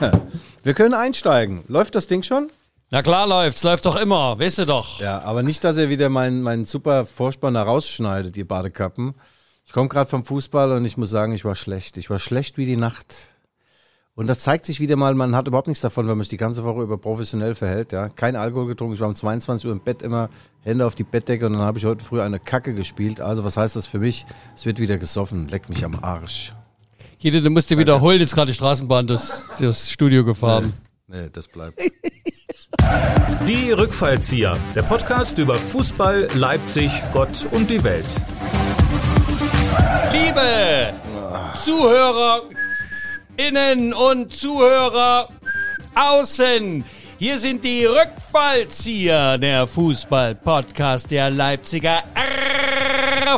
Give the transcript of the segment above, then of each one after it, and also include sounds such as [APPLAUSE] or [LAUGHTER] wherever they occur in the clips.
[LAUGHS] Wir können einsteigen. Läuft das Ding schon? Na klar läuft's, läuft doch immer, weißt du doch. Ja, aber nicht, dass ihr wieder meinen mein super Vorspann da rausschneidet, ihr Badekappen. Ich komme gerade vom Fußball und ich muss sagen, ich war schlecht. Ich war schlecht wie die Nacht. Und das zeigt sich wieder mal, man hat überhaupt nichts davon, wenn man sich die ganze Woche über professionell verhält. Ja, Kein Alkohol getrunken, ich war um 22 Uhr im Bett immer, Hände auf die Bettdecke und dann habe ich heute früh eine Kacke gespielt. Also was heißt das für mich? Es wird wieder gesoffen, leckt mich am Arsch. Guido, du musst dir wiederholen, jetzt gerade die Straßenbahn das, das Studio gefahren. Nee, das bleibt. [LAUGHS] Die Rückfallzieher, der Podcast über Fußball, Leipzig, Gott und die Welt. Liebe Zuhörer innen und Zuhörer außen, hier sind die Rückfallzieher, der Fußball-Podcast der Leipziger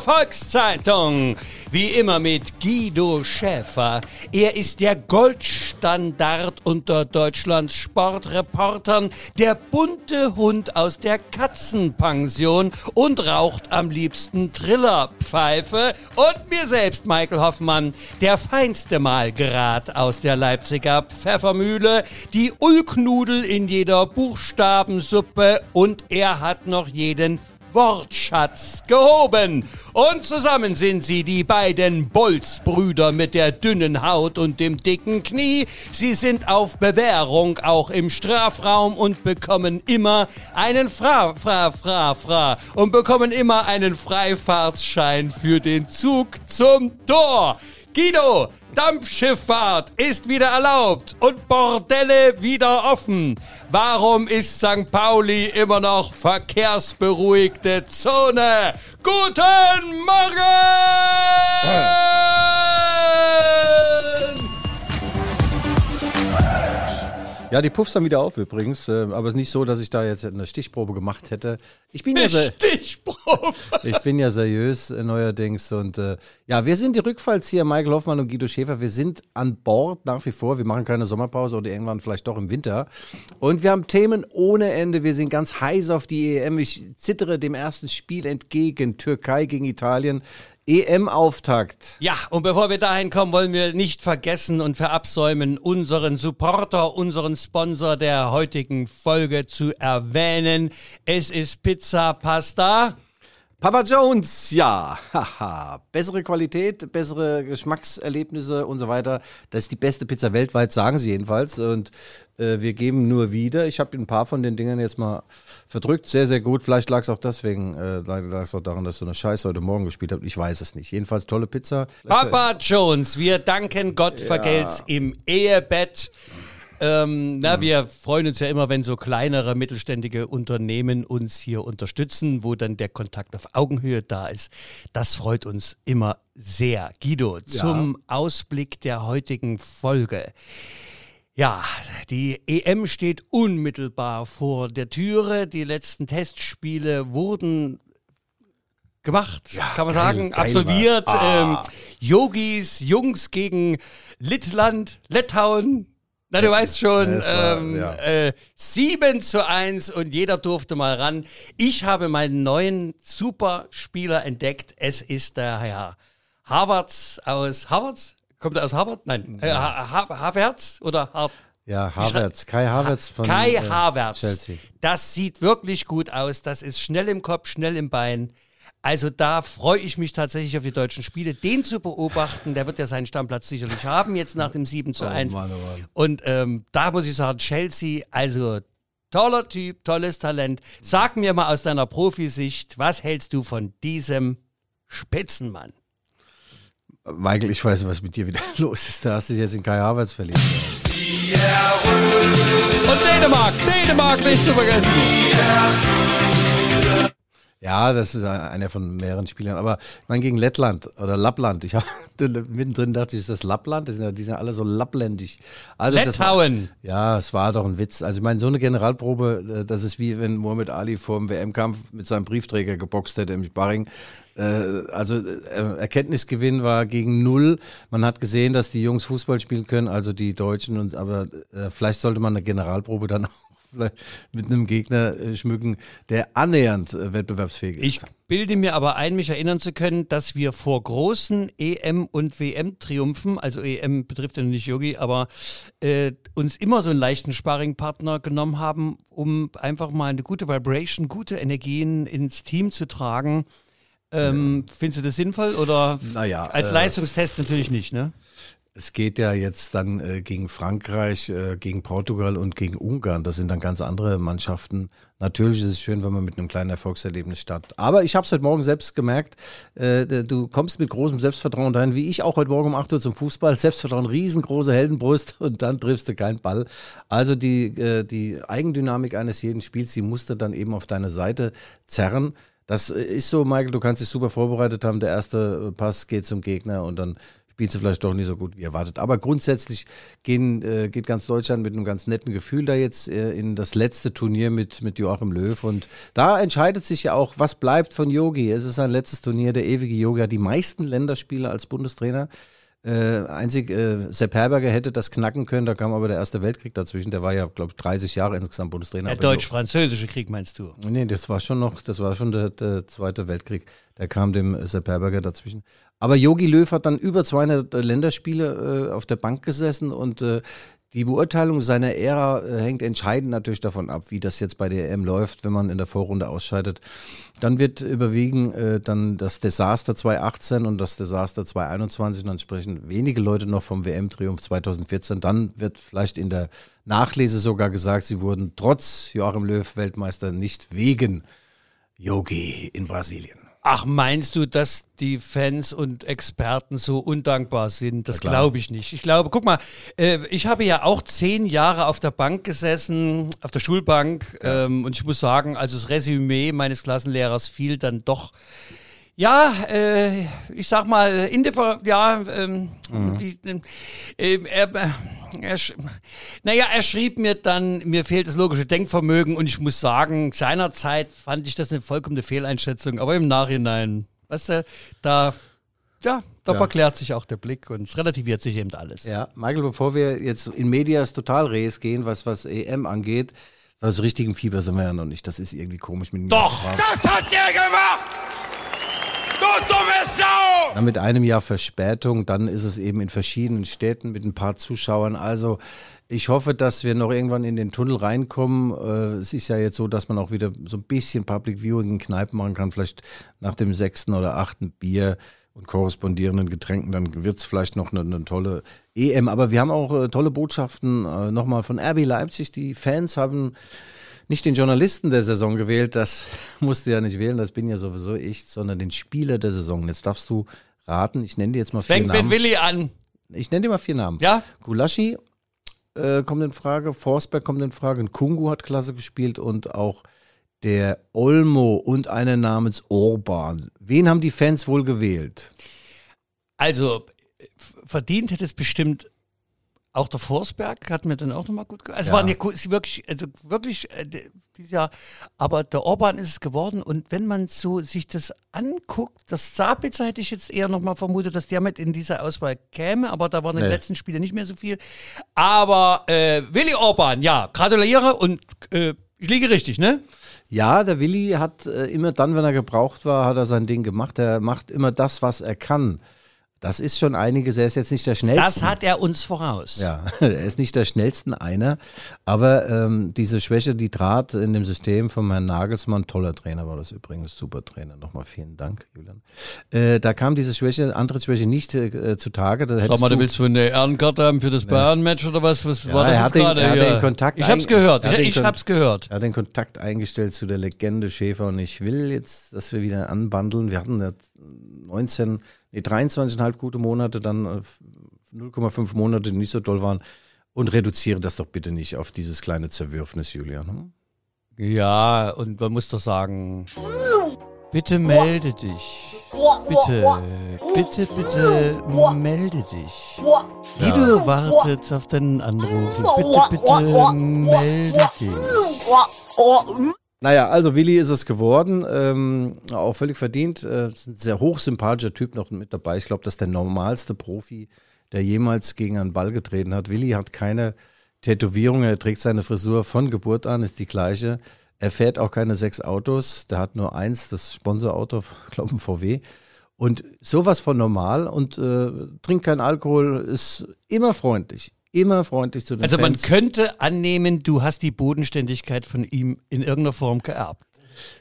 Volkszeitung. Wie immer mit Guido Schäfer. Er ist der Goldstandard unter Deutschlands Sportreportern, der bunte Hund aus der Katzenpension und raucht am liebsten Trillerpfeife. Und mir selbst, Michael Hoffmann, der feinste Malgrad aus der Leipziger Pfeffermühle, die Ulknudel in jeder Buchstabensuppe und er hat noch jeden Wortschatz gehoben. Und zusammen sind sie die beiden Bolzbrüder mit der dünnen Haut und dem dicken Knie. Sie sind auf Bewährung auch im Strafraum und bekommen immer einen Fra, Fra, Fra, Fra und bekommen immer einen Freifahrtsschein für den Zug zum Tor. Guido, Dampfschifffahrt ist wieder erlaubt und Bordelle wieder offen. Warum ist St. Pauli immer noch verkehrsberuhigte Zone? Guten Morgen! Ja, die Puffs haben wieder auf übrigens, äh, aber es ist nicht so, dass ich da jetzt eine Stichprobe gemacht hätte. Ich bin ja, Eine sehr, Stichprobe. ich bin ja seriös äh, neuerdings und äh, ja, wir sind die Rückfallzieher, Michael Hoffmann und Guido Schäfer. Wir sind an Bord nach wie vor. Wir machen keine Sommerpause oder irgendwann vielleicht doch im Winter. Und wir haben Themen ohne Ende. Wir sind ganz heiß auf die EM. Ich zittere dem ersten Spiel entgegen. Türkei gegen Italien. EM-Auftakt. Ja, und bevor wir dahin kommen, wollen wir nicht vergessen und verabsäumen, unseren Supporter, unseren Sponsor der heutigen Folge zu erwähnen. Es ist Pizza Pasta. Papa Jones, ja, [LAUGHS] haha. Bessere Qualität, bessere Geschmackserlebnisse und so weiter. Das ist die beste Pizza weltweit, sagen sie jedenfalls. Und äh, wir geben nur wieder. Ich habe ein paar von den Dingern jetzt mal verdrückt. Sehr, sehr gut. Vielleicht lag es auch deswegen, äh, lag es auch daran, dass du eine Scheiße heute Morgen gespielt hast. Ich weiß es nicht. Jedenfalls tolle Pizza. Papa Jones, wir danken Gott vergelt's im Ehebett. Ähm, na, wir freuen uns ja immer, wenn so kleinere mittelständige Unternehmen uns hier unterstützen, wo dann der Kontakt auf Augenhöhe da ist. Das freut uns immer sehr. Guido, zum Ausblick der heutigen Folge. Ja, die EM steht unmittelbar vor der Türe. Die letzten Testspiele wurden gemacht, kann man geil, sagen, geil absolviert. war's. Ah. Ähm, Yogis, Jungs gegen Lettland, Litauen. Na, du weißt schon, war- ähm, ja. äh, 7 zu 1 und jeder durfte mal ran. Ich habe meinen neuen Superspieler entdeckt. Es ist der Herr Harvards aus Harvards? Kommt er aus Harvard? Nein. Äh, ha ha Havertz oder Har Ja, Havertz, Kai Havertz von Kai äh, Havertz. Chelsea. Das sieht wirklich gut aus. Das ist schnell im Kopf, schnell im Bein. Also da freue ich mich tatsächlich auf die deutschen Spiele, den zu beobachten. Der wird ja seinen Stammplatz sicherlich haben, jetzt nach dem 7 zu 1. Mann, oh Mann. Und ähm, da muss ich sagen, Chelsea, also toller Typ, tolles Talent. Sag mir mal aus deiner Profisicht, was hältst du von diesem Spitzenmann? Michael, ich weiß nicht, was mit dir wieder [LAUGHS] los ist. Da hast du dich jetzt in Kai Havertz verliebt. Und Dänemark, Dänemark nicht zu vergessen. Ja, das ist einer von mehreren Spielern. Aber meine, gegen Lettland oder Lappland. Ich [LAUGHS] hab, mittendrin dachte ich, ist das Lappland? Das sind, ja- die sind alle so lappländisch. Also das war-. Ja, es war doch ein Witz. Also ich meine, so eine Generalprobe, äh, das ist wie wenn Muhammad Ali vor dem WM-Kampf mit seinem Briefträger geboxt hätte im Sparring. Äh, Also äh, Erkenntnisgewinn war gegen null. Man hat gesehen, dass die Jungs Fußball spielen können, also die Deutschen. Und aber äh, vielleicht sollte man eine Generalprobe dann [LAUGHS] auch mit einem Gegner äh, schmücken, der annähernd äh, wettbewerbsfähig ist. Ich bilde mir aber ein, mich erinnern zu können, dass wir vor großen EM- und WM-Triumphen, also EM betrifft ja nicht Yogi, aber äh, uns immer so einen leichten Sparringpartner genommen haben, um einfach mal eine gute Vibration, gute Energien ins Team zu tragen. Ähm, Findest du das sinnvoll oder Naja, als äh, Leistungstest natürlich nicht, ne? Es geht ja jetzt dann äh, gegen Frankreich, äh, gegen Portugal und gegen Ungarn. Das sind dann ganz andere Mannschaften. Natürlich ist es schön, wenn man mit einem kleinen Erfolgserlebnis startet. Aber ich habe es heute Morgen selbst gemerkt, äh, du kommst mit großem Selbstvertrauen dahin, wie ich auch heute Morgen um 8 Uhr zum Fußball. [LAUGHS] Selbstvertrauen, riesengroße Heldenbrust und dann triffst du keinen Ball. Also die, äh, die Eigendynamik eines jeden Spiels, die musst du dann eben auf deine Seite zerren. Das äh, ist so, Michael, du kannst dich super vorbereitet haben. Der erste Pass geht zum Gegner und dann spielst du vielleicht doch nicht so gut wie erwartet. Aber grundsätzlich gehen, äh, geht ganz Deutschland mit einem ganz netten Gefühl da jetzt äh, in das letzte Turnier mit, mit Joachim Löw. Und da entscheidet sich ja auch, was bleibt von Yogi. Es ist sein letztes Turnier. Der ewige Yogi hat die meisten Länderspiele als Bundestrainer. Äh, einzig äh, Sepp Herberger hätte das knacken können, da kam aber der Erste Weltkrieg dazwischen. Der war ja, glaube ich, 30 Jahre insgesamt Bundestrainer. Der deutsch-französische Krieg meinst du? Nee, das war schon noch, das war schon der, der Zweite Weltkrieg. Der kam dem Sepp Herberger dazwischen. Aber Jogi Löw hat dann über 200 Länderspiele äh, auf der Bank gesessen und äh, die Beurteilung seiner Ära äh, hängt entscheidend natürlich davon ab, wie das jetzt bei der EM läuft, wenn man in der Vorrunde ausscheidet. Dann wird überwiegen äh, dann das Desaster 2018 und das Desaster 2021 und dann sprechen wenige Leute noch vom WM-Triumph 2014. Dann wird vielleicht in der Nachlese sogar gesagt, sie wurden trotz Joachim Löw Weltmeister nicht wegen Yogi in Brasilien. Ach, meinst du, dass die Fans und Experten so undankbar sind? Das glaube ich nicht. Ich glaube, guck mal, äh, ich habe ja auch zehn Jahre auf der Bank gesessen, auf der Schulbank, ähm, und ich muss sagen, also das Resümee meines Klassenlehrers fiel dann doch. Ja, äh, ich sag mal, in der, Ver- ja, ähm, die, äh, er, äh, er, naja, er schrieb mir dann, mir fehlt das logische Denkvermögen und ich muss sagen, seinerzeit fand ich das eine vollkommene Fehleinschätzung, aber im Nachhinein, weißt du, da, ja, da Ja. verklärt sich auch der Blick und es relativiert sich eben alles. Ja, Michael, bevor wir jetzt in Medias total res gehen, was, was EM angeht, also richtigen Fieber sind wir ja noch nicht. Das ist irgendwie komisch mit dem Doch. Das hat der gemacht! Du dumme Sau! Na, mit einem Jahr Verspätung, dann ist es eben in verschiedenen Städten mit ein paar Zuschauern. Also ich hoffe, dass wir noch irgendwann in den Tunnel reinkommen. Äh, es ist ja jetzt so, dass man auch wieder so ein bisschen Public Viewing in Kneipen machen kann, vielleicht nach dem sechsten oder achten Bier und korrespondierenden Getränken, dann wird es vielleicht noch eine, eine tolle EM. Aber wir haben auch äh, tolle Botschaften äh, nochmal von RB Leipzig. Die Fans haben nicht den Journalisten der Saison gewählt, das [LAUGHS] musst du ja nicht wählen, das bin ja sowieso ich, sondern den Spieler der Saison. Jetzt darfst du raten, ich nenne dir jetzt mal vier Fängt mit Namen. Willi an. Ich nenne dir mal vier Namen. Ja? Gulaschi äh, kommt in Frage, Forsberg kommt in Frage, Kungu hat klasse gespielt und auch der Olmo und einer namens Orban. Wen haben die Fans wohl gewählt? Also, f- verdient hätte es bestimmt auch der Forsberg, hat mir dann auch nochmal gut ge- Also, Ja. waren ja wirklich, also wirklich äh, dieses Jahr, aber der Orban ist es geworden und wenn man so sich das anguckt, das Sabitzer hätte ich jetzt eher nochmal vermutet, dass der mit in diese Auswahl käme, aber da waren in den Nee. letzten Spielen nicht mehr so viel. Aber äh, Willi Orban, ja, gratuliere und äh, ich liege richtig, ne? Ja, der Willi hat äh, immer dann, wenn er gebraucht war, hat er sein Ding gemacht. Er macht immer das, was er kann. Das ist schon einiges. Er ist jetzt nicht der schnellste. Das hat er uns voraus. Ja, [LAUGHS] er ist nicht der schnellsten einer, aber ähm, diese Schwäche, die trat in dem System von Herrn Nagelsmann, toller Trainer war das übrigens, super Trainer, nochmal vielen Dank, Julian. Äh, da kam diese Schwäche, andere Schwäche nicht äh, zutage. Da Sag mal, du willst du eine Ehrenkarte haben für das Bayern-Match oder was? Was war das er jetzt hat den- gerade? er hat hier? den Kontakt ich hab's gehört. Ich, ich hab's gehört. Er hat den Kontakt eingestellt zu der Legende Schäfer und ich will jetzt, dass wir wieder anbandeln. Wir hatten ja 19, nee, 23,5 gute Monate, dann äh, 0,5 Monate, die nicht so toll waren. Und reduziere das doch bitte nicht auf dieses kleine Zerwürfnis, Julian. Hm? Ja, und man muss doch sagen, bitte melde dich. Bitte, bitte, bitte melde dich. Guido wartet auf deinen Anruf. Bitte, bitte melde dich. Naja, also Willi ist es geworden, ähm, auch völlig verdient. Äh, ein sehr hochsympathischer Typ noch mit dabei. Ich glaube, das ist der normalste Profi, der jemals gegen einen Ball getreten hat. Willi hat keine, Tätowierung, er trägt seine Frisur von Geburt an, ist die gleiche. Er fährt auch keine sechs Autos, der hat nur eins, das Sponsorauto, [LAUGHS] glaube ich, VW. Und sowas von normal und äh, trinkt keinen Alkohol, ist immer freundlich, immer freundlich zu den Also man Fans. könnte annehmen, du hast die Bodenständigkeit von ihm in irgendeiner Form geerbt.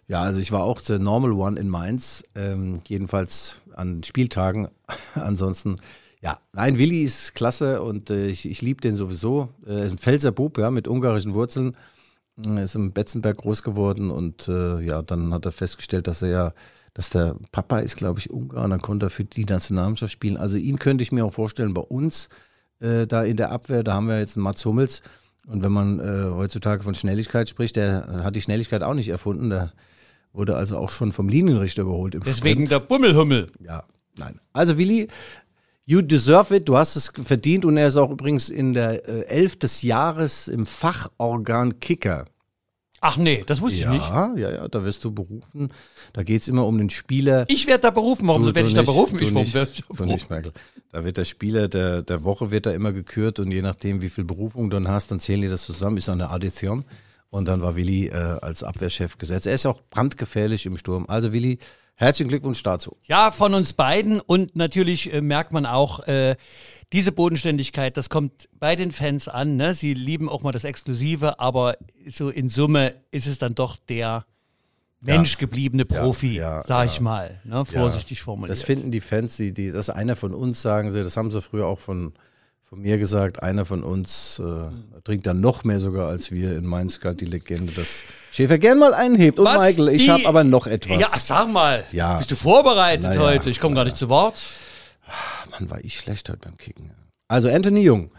Ja, also ich war auch der Normal One in Mainz, ähm, jedenfalls an Spieltagen. [LAUGHS] Ansonsten, ja, nein, Willi ist klasse und äh, ich, ich liebe den sowieso. Äh, ist ein Pfälzer Bub, ja, mit ungarischen Wurzeln. Er ist im Betzenberg groß geworden und äh, ja, dann hat er festgestellt, dass er ja, dass der Papa ist, glaube ich, Ungar und dann konnte er für die Nationalmannschaft spielen. Also ihn könnte ich mir auch vorstellen bei uns äh, da in der Abwehr, da haben wir jetzt einen Mats Hummels. Und wenn man äh, heutzutage von Schnelligkeit spricht, der hat die Schnelligkeit auch nicht erfunden. Der wurde also auch schon vom Linienrichter überholt im Deswegen Sprint. der Bummelhummel. Ja, nein. Also Willi, you deserve it. Du hast es verdient und er ist auch übrigens in der äh, Elf des Jahres im Fachorgan Kicker. Ach nee, das wusste ich nicht. Ja, ja, ja, da wirst du berufen. Da geht es immer um den Spieler. Ich werde da berufen. Warum werde ich da berufen? du Ich, warum nicht, werde ich da berufen? nicht, Merkel. Da wird der Spieler der, der Woche wird da immer gekürt und je nachdem, wie viel Berufung du dann hast, dann zählen die das zusammen, ist eine Addition. Und dann war Willi äh, als Abwehrchef gesetzt. Er ist auch brandgefährlich im Sturm. Also Willi, herzlichen Glückwunsch dazu. Ja, von uns beiden und natürlich äh, merkt man auch äh, diese Bodenständigkeit, das kommt bei den Fans an. Ne? Sie lieben auch mal das Exklusive, aber so in Summe ist es dann doch der menschgebliebene Profi, ja, sag ja. ich mal, ne? vorsichtig formuliert. Das finden die Fans, die, die, das ist einer von uns, sagen sie, das haben sie früher auch von, von mir gesagt, einer von uns äh, trinkt dann noch mehr sogar als wir in Mainz galt die Legende, dass Schäfer gern mal einhebt. Und Was Michael, ich habe aber noch etwas. ja, sag mal, bist du vorbereitet heute? Ich komme gar nicht zu Wort. Mann, war ich schlecht heute beim Kicken. Also Anthony Jung.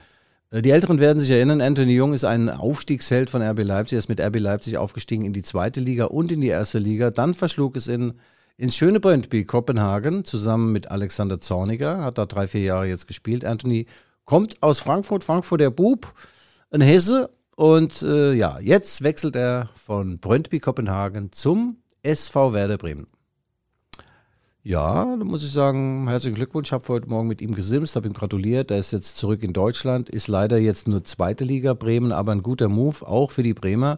Äh, Die Älteren werden sich erinnern, Anthony Jung ist ein Aufstiegsheld von RB Leipzig. Er ist mit RB Leipzig aufgestiegen in die zweite Liga und in die erste Liga. Dann verschlug es in, ins schöne Brøndby, Kopenhagen, zusammen mit Alexander Zorniger. Hat da drei, vier Jahre jetzt gespielt. Anthony kommt aus Frankfurt, Frankfurt der Bub, ein Hesse. Und äh, ja, jetzt wechselt er von Brøndby, Kopenhagen zum SV Werder Bremen. Ja, da muss ich sagen, herzlichen Glückwunsch. Ich habe heute Morgen mit ihm gesimst, habe ihm gratuliert. Er ist jetzt zurück in Deutschland, ist leider jetzt nur zweite Liga Bremen, aber ein guter Move, auch für die Bremer.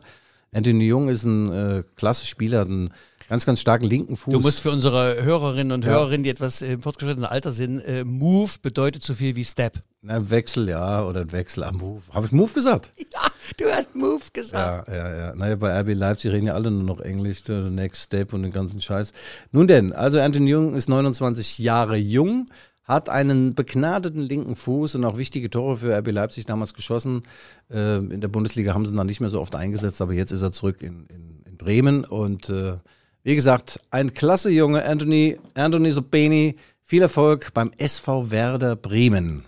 Anthony Jung ist ein äh, klasse Spieler, hat einen ganz, ganz starken linken Fuß. Du musst für unsere Hörerinnen und Hörerinnen, die etwas im fortgeschrittenen Alter sind, äh, Move bedeutet so viel wie Step. Na, ein Wechsel, ja, oder ein Wechsel am Move. Habe ich Move gesagt? [LAUGHS] Ja, du hast Move gesagt. Ja, ja, ja. Naja, bei RB Leipzig reden ja alle nur noch Englisch, the Next Step und den ganzen Scheiß. Nun denn, also Anthony Jung ist 29 Jahre jung, hat einen begnadeten linken Fuß und auch wichtige Tore für RB Leipzig damals geschossen. Äh, in der Bundesliga haben sie ihn dann nicht mehr so oft eingesetzt, aber jetzt ist er zurück in, in, in Bremen und äh, wie gesagt, ein klasse Junge, Anthony, Anthony Sobeni. Viel Erfolg beim SV Werder Bremen.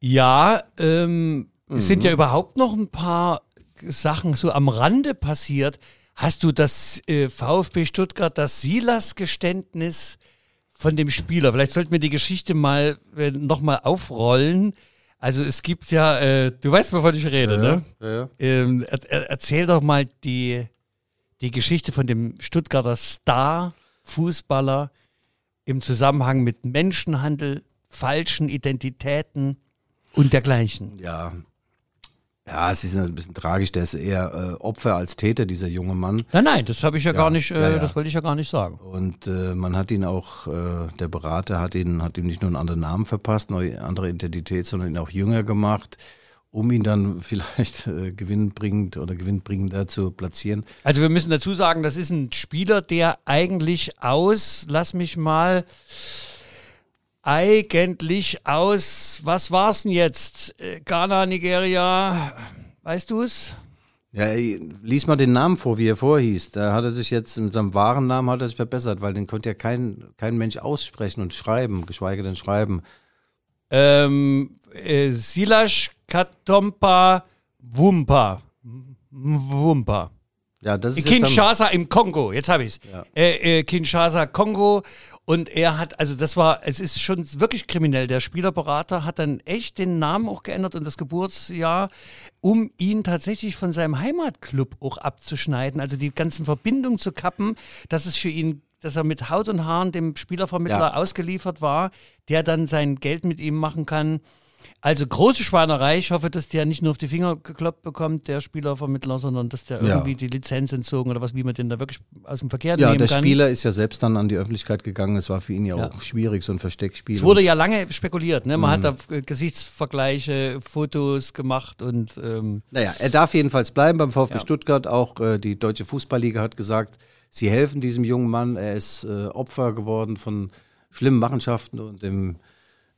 Ja, ähm, es sind Mhm. ja überhaupt noch ein paar Sachen so am Rande passiert. Hast du das äh, VfB Stuttgart, das Silas-Geständnis von dem Spieler? Vielleicht sollten wir die Geschichte mal äh, nochmal aufrollen. Also es gibt ja, äh, du weißt, wovon ich rede, ne? Ja, ja. Ähm, er, er, erzähl doch mal die, die Geschichte von dem Stuttgarter Star-Fußballer im Zusammenhang mit Menschenhandel, falschen Identitäten und dergleichen. Ja. Ja, es ist ein bisschen tragisch. Der ist eher äh, Opfer als Täter, dieser junge Mann. Nein, nein, das habe ich ja, gar nicht, äh, ja, ja. das wollte ich ja gar nicht sagen. Und äh, man hat ihn auch, äh, der Berater hat ihn, hat ihm nicht nur einen anderen Namen verpasst, neue andere Identität, sondern ihn auch jünger gemacht, um ihn dann [LAUGHS] vielleicht äh, gewinnbringend oder gewinnbringender zu platzieren. Also wir müssen dazu sagen, das ist ein Spieler, der eigentlich aus, lass mich mal, eigentlich aus, was war's denn jetzt? Äh, Ghana, Nigeria, weißt du es? Ja, lies mal den Namen vor, wie er vorhieß. Da hat er sich jetzt mit seinem wahren Namen hat er sich verbessert, weil den konnte ja kein, kein Mensch aussprechen und schreiben, geschweige denn schreiben. Ähm, äh, Silash Katompa Wumpa. Wumpa. Ja, das ist Kinshasa im Kongo, jetzt habe ich es. Äh, äh, Kinshasa, Kongo. Und er hat, also das war, es ist schon wirklich kriminell. Der Spielerberater hat dann echt den Namen auch geändert und das Geburtsjahr, um ihn tatsächlich von seinem Heimatclub auch abzuschneiden. Also die ganzen Verbindungen zu kappen, dass es für ihn, dass er mit Haut und Haaren dem Spielervermittler Ja. ausgeliefert war, der dann sein Geld mit ihm machen kann. Also große Schweinerei. Ich hoffe, dass der nicht nur auf die Finger gekloppt bekommt, der Spielervermittler, sondern dass der Ja. irgendwie die Lizenz entzogen oder was, wie man den da wirklich aus dem Verkehr Ja, nehmen der kann. Spieler ist ja selbst dann an die Öffentlichkeit gegangen. Es war für ihn ja, Ja. auch schwierig, so ein Versteckspiel. Es wurde ja lange spekuliert, ne? Man hat da Mhm. äh, Gesichtsvergleiche, Fotos gemacht und ähm, Naja, er darf jedenfalls bleiben beim VfB Ja. Stuttgart. Auch äh, die Deutsche Fußballliga hat gesagt, sie helfen diesem jungen Mann. Er ist äh, Opfer geworden von schlimmen Machenschaften und dem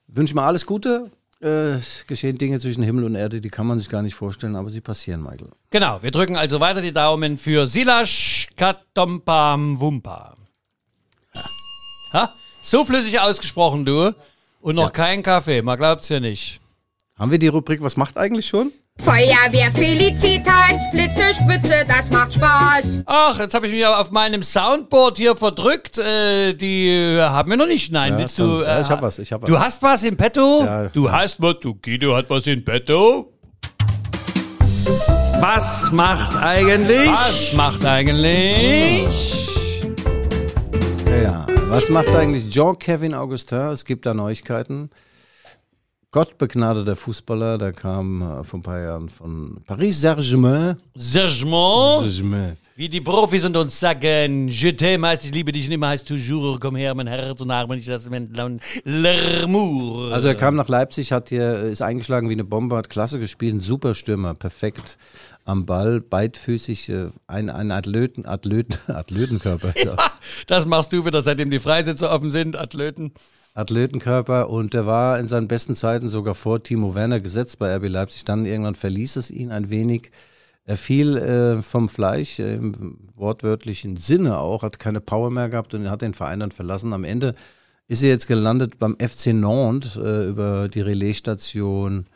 wünsche mir alles Gute. Äh, es geschehen Dinge zwischen Himmel und Erde, die kann man sich gar nicht vorstellen, aber sie passieren, Michael. genau, wir drücken also weiter die Daumen für Silas Katompam Wumpa. Ha? So flüssig ausgesprochen, du. Und noch kein Kaffee, man glaubt's ja nicht. Haben wir die Rubrik Was macht eigentlich schon? Feuerwehr Felicitas, Blitze, Spitze, das macht Spaß. Ach, jetzt habe ich mich auf meinem Soundboard hier verdrückt. Äh, die äh, haben wir noch nicht. Nein, Ja, willst du? Ja, ich hab was, ich hab was. Du hast was in petto? Ja. du hast was, du Guido hat was in petto. Was macht eigentlich? Was macht eigentlich? Ja, ja. Was macht eigentlich Jean-Kevin Augustin? Es gibt da Neuigkeiten. Gott begnadeter Fußballer, der kam äh, vor ein paar Jahren von Paris Saint-Germain. Saint-Germain. wie die Profis und uns sagen, je t'aime heißt ich liebe dich und immer heißt toujours, komm her, mein Herz und Arme, nicht das L'amour. Also er kam nach Leipzig, hat hier, ist eingeschlagen wie eine Bombe, hat klasse gespielt, ein super Stürmer, perfekt am Ball, beidfüßig, äh, ein, ein Athleten, Athleten, [LAUGHS] Athletenkörper. So. das machst du wieder, seitdem die Freisätze offen sind, Athleten. Athletenkörper und der war in seinen besten Zeiten sogar vor Timo Werner gesetzt bei RB Leipzig. Dann irgendwann verließ es ihn ein wenig. Er fiel äh, vom Fleisch äh, im wortwörtlichen Sinne auch, hat keine Power mehr gehabt und hat den Verein dann verlassen. Am Ende ist er jetzt gelandet beim FC Nantes äh, über die Relaisstation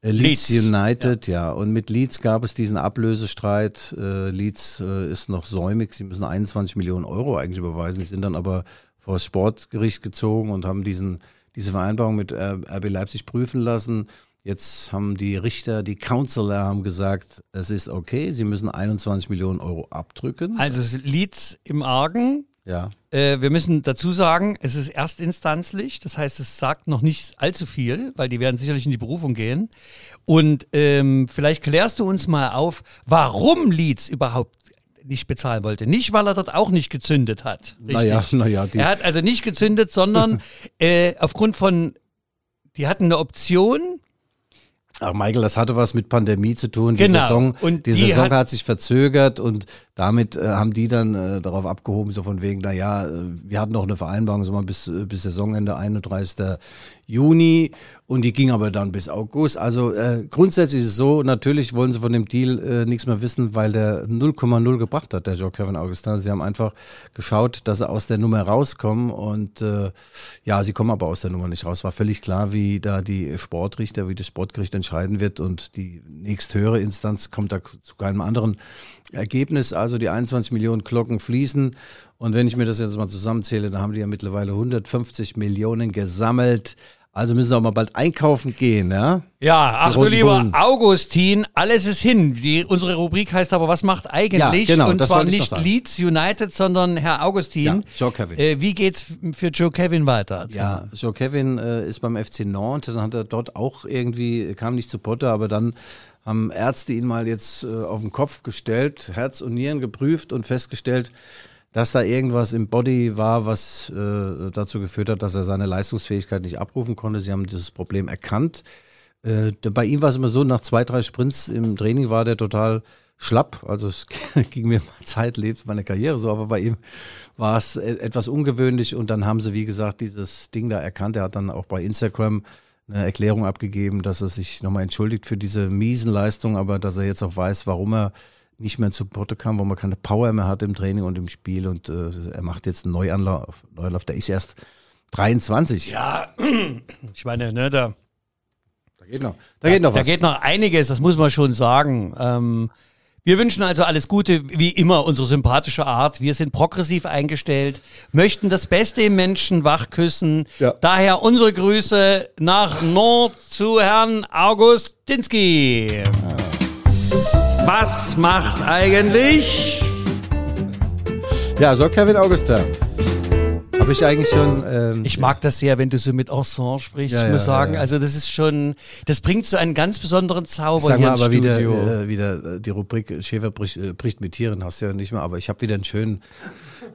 äh, Leeds, Leeds, United, ja. Und mit Leeds gab es diesen Ablösestreit. Äh, Leeds äh, ist noch säumig. Sie müssen 21 Millionen Euro eigentlich überweisen. Die sind dann aber vor das Sportgericht gezogen und haben diesen, diese Vereinbarung mit äh, RB Leipzig prüfen lassen. Jetzt haben die Richter, die Counselor haben gesagt, es ist okay, sie müssen 21 Millionen Euro abdrücken. Also Leeds im Argen. Ja. Äh, wir müssen dazu sagen, es ist erstinstanzlich, das heißt, es sagt noch nicht allzu viel, weil die werden sicherlich in die Berufung gehen. Und ähm, vielleicht klärst du uns mal auf, warum Leeds überhaupt nicht bezahlen wollte. Nicht, weil er dort auch nicht gezündet hat. Richtig. Naja, naja, die, Er hat also nicht gezündet, sondern [LAUGHS] äh, aufgrund von, die hatten eine Option, Ach, Michael, das hatte was mit Pandemie zu tun. Die Genau. Saison, Und die die Saison hat- hat, sich verzögert und damit äh, haben die dann äh, darauf abgehoben, so von wegen, naja, äh, wir hatten doch eine Vereinbarung so mal bis, äh, bis Saisonende 31. Juni und die ging aber dann bis August. Also äh, grundsätzlich ist es so, natürlich wollen sie von dem Deal äh, nichts mehr wissen, weil der 0,0 gebracht hat, der Joe Kevin Augustin. Sie haben einfach geschaut, dass sie aus der Nummer rauskommen und äh, ja, sie kommen aber aus der Nummer nicht raus. War völlig klar, wie da die Sportrichter, wie das Sportgericht entscheiden wird und die nächsthöhere Instanz kommt da zu keinem anderen Ergebnis. Also die 21 Millionen Glocken fließen und wenn ich mir das jetzt mal zusammenzähle, dann haben die ja mittlerweile 150 Millionen gesammelt. Also müssen sie auch mal bald einkaufen gehen, ja? Ja, ach du lieber. Augustin, alles ist hin. Die, unsere Rubrik heißt aber, was macht eigentlich? Ja, genau, Und das zwar nicht. Leeds United, sondern Herr Augustin. Ja, Joe Kevin. Äh, wie geht's für Joe Kevin weiter? Ja. Joe Kevin äh, ist beim FC Nantes, dann hat er dort auch irgendwie, kam nicht zu Potter, aber dann haben Ärzte ihn mal jetzt äh, auf den Kopf gestellt, Herz und Nieren geprüft und festgestellt, dass da irgendwas im Body war, was äh, dazu geführt hat, dass er seine Leistungsfähigkeit nicht abrufen konnte. Sie haben dieses Problem erkannt. Äh, bei ihm war es immer so, nach zwei, drei Sprints im Training war der total schlapp. Also es [LAUGHS] ging mir mal zeitlebens meine Karriere so, aber bei ihm war es e- etwas ungewöhnlich und dann haben sie, wie gesagt, dieses Ding da erkannt. Er hat dann auch bei Instagram eine Erklärung abgegeben, dass er sich nochmal entschuldigt für diese miesen Leistungen, aber dass er jetzt auch weiß, warum er nicht mehr zu Potte kam, wo man keine Power mehr hat im Training und im Spiel und äh, er macht jetzt einen Neuanlauf. Neuanlauf. Der ist erst 23. Ja, [CLEARS THROAT] ich meine, ne, da, Da geht noch, da geht noch da was. geht noch einiges, das muss man schon sagen. Ähm, wir wünschen also alles Gute, wie immer, unsere sympathische Art. Wir sind progressiv eingestellt, möchten das Beste im Menschen wachküssen. Ja. Daher unsere Grüße nach Nord zu Herrn Augustinski. Was macht eigentlich? Ja, so Kevin Augustin. Habe ich eigentlich schon. Ähm, Ich mag das sehr, wenn du so mit Ensemble sprichst. Ja, ich muss sagen, also das ist schon, das bringt so einen ganz besonderen Zauber Sag hier mal, aber wieder, Studio. äh, wieder äh, die Rubrik Schäfer bricht, äh, bricht mit Tieren hast du ja nicht mehr, aber ich habe wieder einen schönen,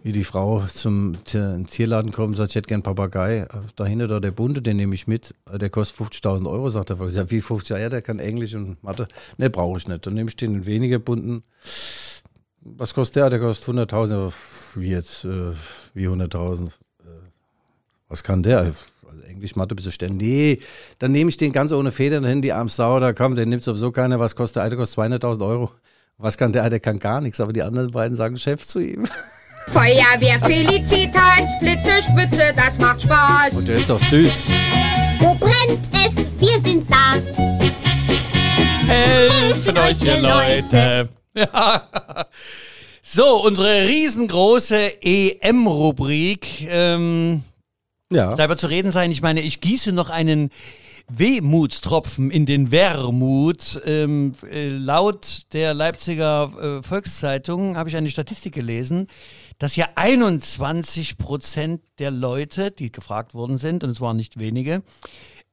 wie die Frau zum Tier- Tierladen kommt und sagt, ich hätte gern einen Papagei. Äh, Dahinter da der Bunte, den nehme ich mit. Äh, Der kostet 50.000 Euro, sagt er. Ja, wie 50? Ja, der kann Englisch und Mathe. Ne, brauche ich nicht. Dann nehme ich den in weniger bunten. Was kostet der? Der kostet 100.000. Wie jetzt? Äh, wie 100.000? Äh, Was kann der? Also Englisch, Mathe, bist du ständig. Nee, dann nehme ich den ganz ohne Federn hin, die arm Sau, da kommt, den nimmt sowieso keiner. Was kostet der eine? Kostet 200.000 Euro. Was kann der? Der kann gar nichts, aber die anderen beiden sagen Chef zu ihm. [LAUGHS] Feuerwehr Felicitas, Flitze, Spitze, das macht Spaß. Und der ist doch süß. Wo brennt es? Wir sind da. Helfen euch, ihr Leute. [LAUGHS] Ja. So, unsere riesengroße EM-Rubrik. Ähm, Ja. da wird zu reden sein. Ich meine, ich gieße noch einen Wehmutstropfen in den Wermut. Ähm, äh, laut der Leipziger äh, Volkszeitung habe ich eine Statistik gelesen, dass ja 21 Prozent der Leute, die gefragt worden sind, und es waren nicht wenige,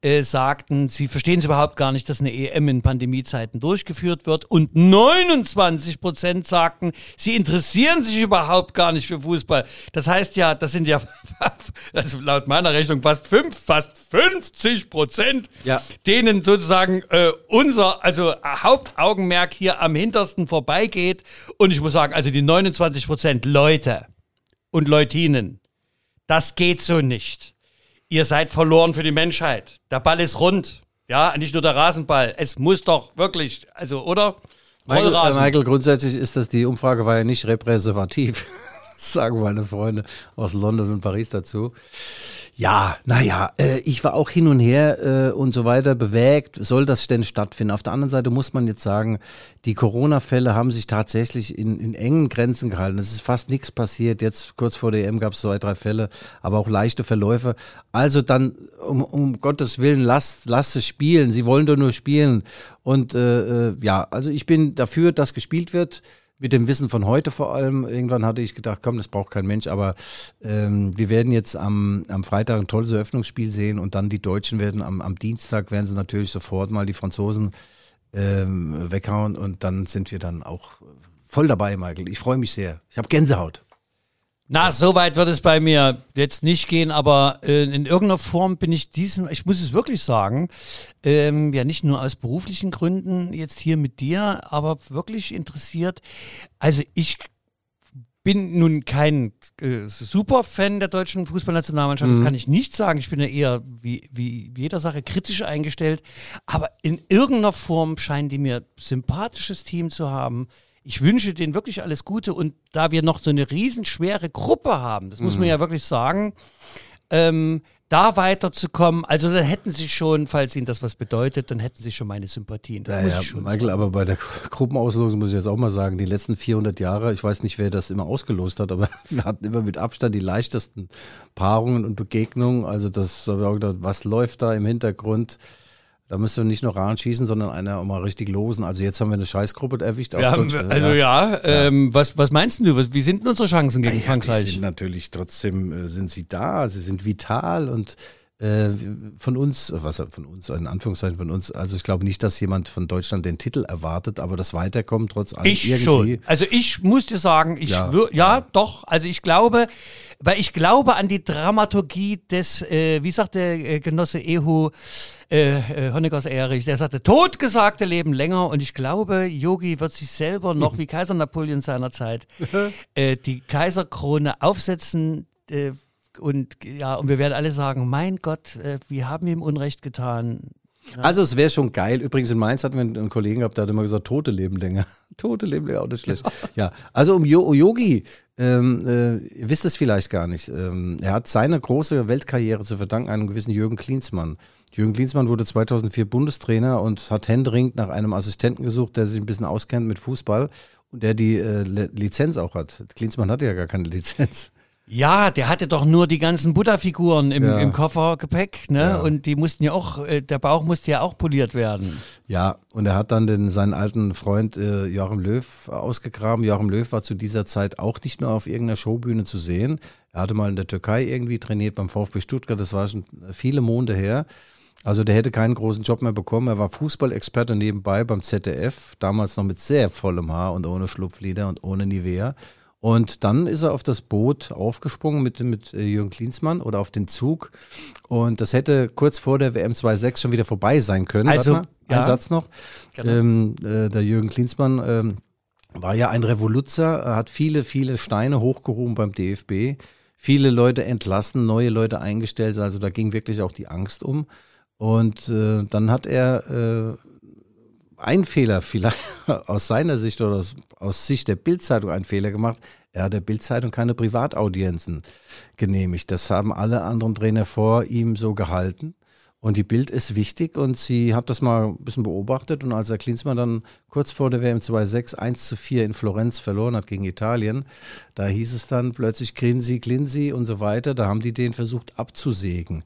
äh, sagten, sie verstehen es überhaupt gar nicht, dass eine EM in Pandemiezeiten durchgeführt wird. Und 29 Prozent sagten, sie interessieren sich überhaupt gar nicht für Fußball. Das heißt ja, das sind ja [LAUGHS] also laut meiner Rechnung fast fünf, fast 50 Prozent, Ja. denen sozusagen äh, unser also Hauptaugenmerk hier am hintersten vorbeigeht. Und ich muss sagen, also die 29 Prozent Leute und Leutinen, das geht so nicht. Ihr seid verloren für die Menschheit. Der Ball ist rund. Ja, nicht nur der Rasenball. Es muss doch wirklich, also, oder? Michael, äh. Michael, grundsätzlich ist das, die Umfrage war ja nicht repräsentativ. [LAUGHS] sagen meine Freunde aus London und Paris dazu. Ja, naja, äh, ich war auch hin und her äh, und so weiter bewegt. Soll das denn stattfinden? Auf der anderen Seite muss man jetzt sagen, die Corona-Fälle haben sich tatsächlich in, in engen Grenzen gehalten. Es ist fast nichts passiert. Jetzt kurz vor der EM gab es zwei, drei Fälle, aber auch leichte Verläufe. Also dann, um, um Gottes Willen, lasst, lasst es spielen. Sie wollen doch nur spielen. Und äh, äh, ja, also ich bin dafür, dass gespielt wird mit dem Wissen von heute vor allem. Irgendwann hatte ich gedacht, komm, das braucht kein Mensch, aber ähm, wir werden jetzt am, am Freitag ein tolles Eröffnungsspiel sehen und dann die Deutschen werden am, am Dienstag werden sie natürlich sofort mal die Franzosen ähm, weghauen und dann sind wir dann auch voll dabei, Michael. Ich freue mich sehr. Ich habe Gänsehaut. Na, so weit wird es bei mir jetzt nicht gehen, aber äh, in irgendeiner Form bin ich diesem, ich muss es wirklich sagen, ähm, ja nicht nur aus beruflichen Gründen jetzt hier mit dir, aber wirklich interessiert. Also ich bin nun kein äh, Superfan der deutschen Fußballnationalmannschaft, das kann ich nicht sagen. Ich bin ja eher wie, wie jeder Sache kritisch eingestellt, aber in irgendeiner Form scheinen die mir sympathisches Team zu haben. Ich wünsche denen wirklich alles Gute und da wir noch so eine riesenschwere Gruppe haben, das muss man ja wirklich sagen, ähm, da weiterzukommen, also dann hätten sie schon, falls ihnen das was bedeutet, dann hätten sie schon meine Sympathien. Das muss Ja, ich schon Michael, sagen. aber bei der Gruppenauslosung muss ich jetzt auch mal sagen, die letzten 400 Jahre, ich weiß nicht, wer das immer ausgelost hat, aber [LAUGHS] wir hatten immer mit Abstand die leichtesten Paarungen und Begegnungen. Also das was läuft da im Hintergrund? Da müsste nicht nur ran schießen, sondern einer auch mal richtig losen. Also jetzt haben wir eine Scheißgruppe erwischt. auf Wir haben, also ja, ähm, was, was meinst du? Was, wie sind denn unsere Chancen gegen Ja, die Frankreich? sind natürlich trotzdem äh, sind sie da, sie sind vital und äh, von uns, was von uns, in Anführungszeichen von uns, also ich glaube nicht, dass jemand von Deutschland den Titel erwartet, aber das Weiterkommen trotz allem Ich irgendwie. schon. Also ich muss dir sagen, ich Ja, ja, ja, doch. Also ich glaube, weil ich glaube an die Dramaturgie des, äh, wie sagt der äh, Genosse Ehu äh, äh, Honeckers Erich, der sagte, totgesagte leben länger und ich glaube, Yogi wird sich selber noch [LAUGHS] wie Kaiser Napoleon seiner Zeit [LAUGHS] äh, die Kaiserkrone aufsetzen äh, und ja, und wir werden alle sagen, mein Gott, äh, wir haben ihm Unrecht getan. Also es wäre schon geil. Übrigens in Mainz hatten wir einen Kollegen gehabt, der hat immer gesagt, Tote leben länger. [LAUGHS] Tote leben länger, auch nicht schlecht. [LAUGHS] Ja, also um Yo Yogi, ähm, äh, ihr wisst es vielleicht gar nicht. Ähm, er hat seine große Weltkarriere zu verdanken einem gewissen Jürgen Klinsmann. Jürgen Klinsmann wurde 2004 Bundestrainer und hat händeringend nach einem Assistenten gesucht, der sich ein bisschen auskennt mit Fußball und der die äh, Lizenz auch hat. Klinsmann hatte ja gar keine Lizenz. Ja, der hatte doch nur die ganzen Buddha-Figuren im, Ja. im Koffergepäck, ne? Ja. Und die mussten ja auch, äh, der Bauch musste ja auch poliert werden. Ja, und er hat dann den, seinen alten Freund äh, Joachim Löw ausgegraben. Joachim Löw war zu dieser Zeit auch nicht nur auf irgendeiner Showbühne zu sehen. Er hatte mal in der Türkei irgendwie trainiert beim VfB Stuttgart. Das war schon viele Monde her. Also der hätte keinen großen Job mehr bekommen. Er war Fußballexperte nebenbei beim ZDF, damals noch mit sehr vollem Haar und ohne Schlupflider und ohne Nivea. Und dann ist er auf das Boot aufgesprungen mit, mit äh, Jürgen Klinsmann oder auf den Zug. Und das hätte kurz vor der WM 2.6 schon wieder vorbei sein können. Also, mal, ja. ein Satz noch. Genau. Ähm, äh, der Jürgen Klinsmann ähm, war ja ein Revoluzer, er hat viele, viele Steine hochgehoben beim DFB, viele Leute entlassen, neue Leute eingestellt, also da ging wirklich auch die Angst um. Und äh, dann hat er äh, einen Fehler vielleicht [LAUGHS] aus seiner Sicht oder aus, aus Sicht der Bildzeitung einen Fehler gemacht. Er hat der Bildzeitung keine Privataudienzen genehmigt. Das haben alle anderen Trainer vor ihm so gehalten. Und die Bild ist wichtig und sie hat das mal ein bisschen beobachtet und als der Klinsmann dann kurz vor der WM 2.6 1 zu 4 in Florenz verloren hat gegen Italien, da hieß es dann plötzlich Grinsi, Glinsi und so weiter, da haben die den versucht abzusägen.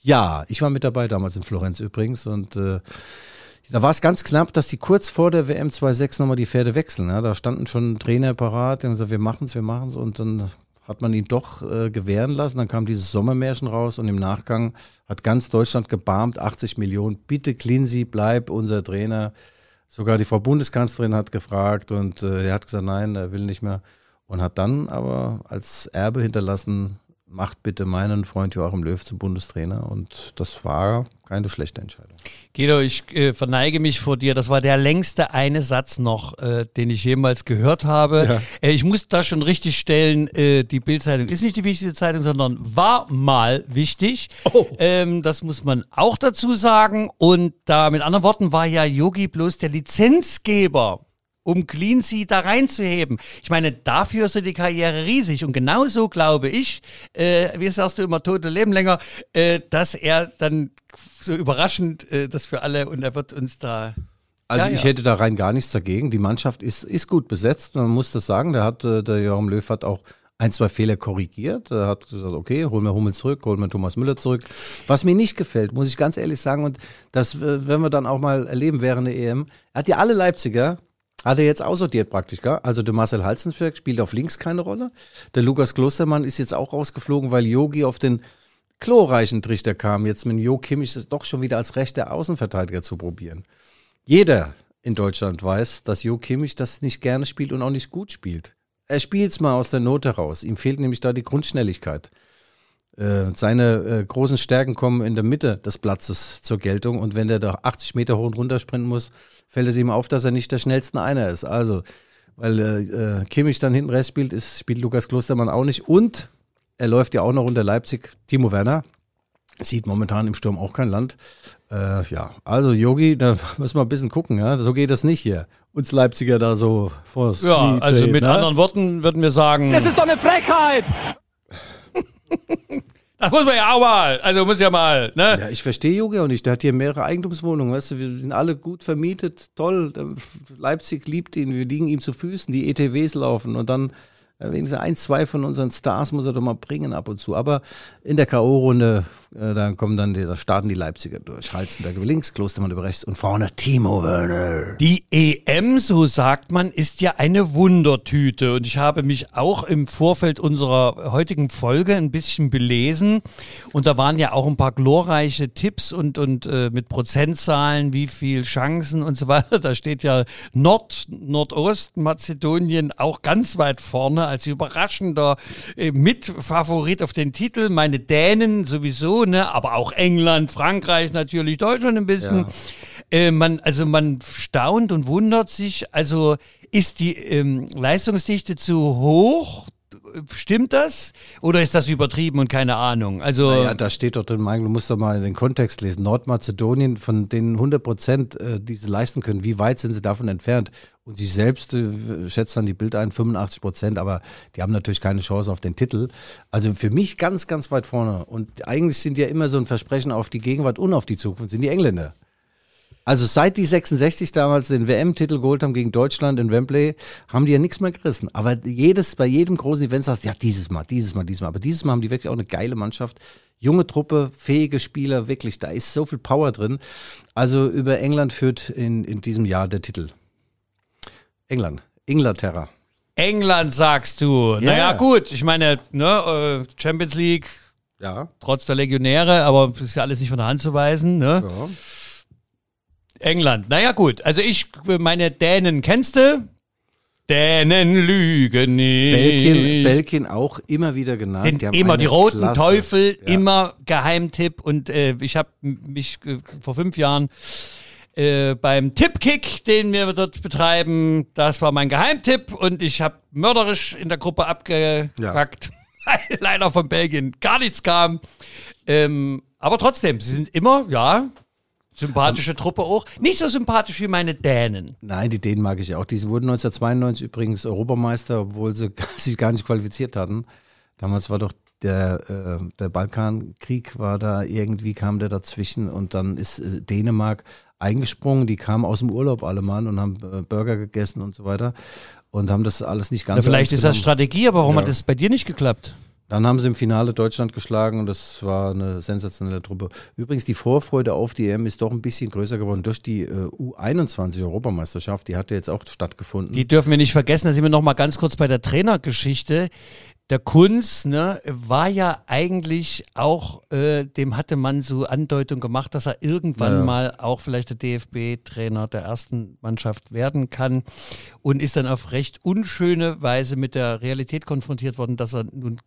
Ja, ich war mit dabei damals in Florenz übrigens und äh, da war es ganz knapp, dass die kurz vor der WM 2.6 nochmal die Pferde wechseln. Ja? Da standen schon Trainer parat und gesagt, wir machen's, wir machen's und dann hat man ihn doch äh, gewähren lassen. Dann kam dieses Sommermärchen raus und im Nachgang hat ganz Deutschland gebarmt, 80 Millionen. Bitte Cleansy, bleib unser Trainer. Sogar die Frau Bundeskanzlerin hat gefragt und äh, er hat gesagt, nein, er will nicht mehr. Und hat dann aber als Erbe hinterlassen, macht bitte meinen Freund Joachim Löw zum Bundestrainer. Und das war keine schlechte Entscheidung. Guido, ich äh, verneige mich vor dir. Das war der längste eine Satz noch, äh, den ich jemals gehört habe. Ja. Äh, ich muss da schon richtig stellen, äh, die Bildzeitung ist nicht die wichtigste Zeitung, sondern war mal wichtig. Ähm, das muss man auch dazu sagen. Und da mit anderen Worten war ja Yogi bloß der Lizenzgeber um Cleansea da reinzuheben. Ich meine, dafür ist die Karriere riesig. Und genauso glaube ich, äh, wie sagst du immer, tote Leben länger, äh, dass er dann so überraschend äh, das für alle und er wird uns da. Also Ja, ich ja. hätte da rein gar nichts dagegen. Die Mannschaft ist, ist gut besetzt. Man muss das sagen. Der hat, äh, der Joachim Löw hat auch ein, zwei Fehler korrigiert. Er hat gesagt, okay, holen wir Hummel zurück, holen wir Thomas Müller zurück. Was mir nicht gefällt, muss ich ganz ehrlich sagen, und das äh, werden wir dann auch mal erleben während der EM. Er hat ja alle Leipziger, hat er jetzt aussortiert praktisch, gell? Also der Marcel Halzensberg spielt auf links keine Rolle. Der Lukas Klostermann ist jetzt auch rausgeflogen, weil Yogi auf den glorreichen Trichter kam, jetzt mit Jo Kimmich das doch schon wieder als rechter Außenverteidiger zu probieren. Jeder in Deutschland weiß, dass Jo Kimmich das nicht gerne spielt und auch nicht gut spielt. Er spielt es mal aus der Not heraus. Ihm fehlt nämlich da die Grundschnelligkeit. Äh, seine äh, großen Stärken kommen in der Mitte des Platzes zur Geltung und wenn er da 80 Meter hoch und runter sprinten muss, fällt es ihm auf, dass er nicht der schnellste Einer ist. Also, weil äh, äh, Kimmich dann hinten rechts spielt, ist, spielt Lukas Klostermann auch nicht und er läuft ja auch noch unter Leipzig. Timo Werner sieht momentan im Sturm auch kein Land. Äh, ja, also Yogi, da müssen wir ein bisschen gucken. Ja? So geht das nicht hier. Uns Leipziger da so vors Ja, Knie also drehen, mit ne? anderen Worten würden wir sagen. Das ist doch eine Frechheit! [LAUGHS] das muss man ja auch mal. Also muss ja mal, ne? Ja, ich verstehe Yogi auch nicht. Der hat hier mehrere Eigentumswohnungen. Weißt du, wir sind alle gut vermietet. Toll. Leipzig liebt ihn. Wir liegen ihm zu Füßen. Die ETWs laufen. Und dann wenigstens ein, zwei von unseren Stars muss er doch mal bringen ab und zu. Aber in der K.O.-Runde, äh, da kommen dann die, da starten die Leipziger durch. Halzenberg über links, Klostermann über rechts und vorne Timo Werner. Die EM, so sagt man, ist ja eine Wundertüte. Und ich habe mich auch im Vorfeld unserer heutigen Folge ein bisschen belesen. Und da waren ja auch ein paar glorreiche Tipps und, und äh, mit Prozentzahlen, wie viel Chancen und so weiter. Da steht ja Nord, Nordostmazedonien auch ganz weit vorne als überraschender äh, Mitfavorit auf den Titel. Meine Dänen sowieso, ne? aber auch England, Frankreich natürlich, Deutschland ein bisschen. Äh, man, also man staunt und wundert sich, also ist die ähm, Leistungsdichte zu hoch? Stimmt das? Oder ist das übertrieben und keine Ahnung? Also, Ja, da steht doch drin, Michael, du musst doch mal den Kontext lesen. Nordmazedonien, von denen 100 Prozent äh, diese leisten können, wie weit sind sie davon entfernt? Und sie selbst äh, schätzt dann die Bild ein, 85 Prozent, aber die haben natürlich keine Chance auf den Titel. Also für mich ganz, ganz weit vorne. Und eigentlich sind ja immer so ein Versprechen auf die Gegenwart und auf die Zukunft, sind die Engländer. Also seit die 66 damals den WM-Titel geholt haben gegen Deutschland in Wembley, haben die ja nichts mehr gerissen. Aber jedes, bei jedem großen Event sagst du, ja, dieses Mal, dieses Mal, dieses Mal. Aber dieses Mal haben die wirklich auch eine geile Mannschaft. Junge Truppe, fähige Spieler, wirklich, da ist so viel Power drin. Also über England führt in, in diesem Jahr der Titel. England, Inglaterra. England sagst du. Ja. Naja, gut. Ich meine, ne, äh, Champions League, Ja. trotz der Legionäre, aber das ist ja alles nicht von der Hand zu weisen. Ne? ja. England. Naja, gut. Also ich, meine Dänen kennst du? Dänen lügen nicht. Belgien, Belgien auch immer wieder genannt. sind haben immer die roten Klasse. Teufel, Ja. immer Geheimtipp. Und äh, ich habe mich äh, vor fünf Jahren äh, beim Tippkick, den wir dort betreiben, das war mein Geheimtipp und ich habe mörderisch in der Gruppe abgekackt, [LAUGHS] weil leider von Belgien gar nichts kam. Ähm, aber trotzdem, sie sind immer, ja, sympathische Truppe auch. Nicht so sympathisch wie meine Dänen. Nein, die Dänen mag ich auch. Die wurden 1992 übrigens Europameister, obwohl sie [LAUGHS] sich gar nicht qualifiziert hatten. Damals war doch der, äh, der Balkankrieg war da, irgendwie kam der dazwischen und dann ist äh, Dänemark eingesprungen. Die kamen aus dem Urlaub alle Mann und haben äh, Burger gegessen und so weiter und haben das alles nicht ganz Ja, vielleicht ist das. Strategie, aber warum Ja. hat das bei dir nicht geklappt? Dann haben sie im Finale Deutschland geschlagen und das war eine sensationelle Truppe. Übrigens, die Vorfreude auf die EM ist doch ein bisschen größer geworden durch die äh, U21-Europameisterschaft. Die hat ja jetzt auch stattgefunden. Die dürfen wir nicht vergessen, da sind wir noch mal ganz kurz bei der Trainergeschichte. Der Kunz ne, war ja eigentlich auch, äh, dem hatte man so Andeutung gemacht, dass er irgendwann ja. mal auch vielleicht der DFB-Trainer der ersten Mannschaft werden kann und ist dann auf recht unschöne Weise mit der Realität konfrontiert worden, dass er nun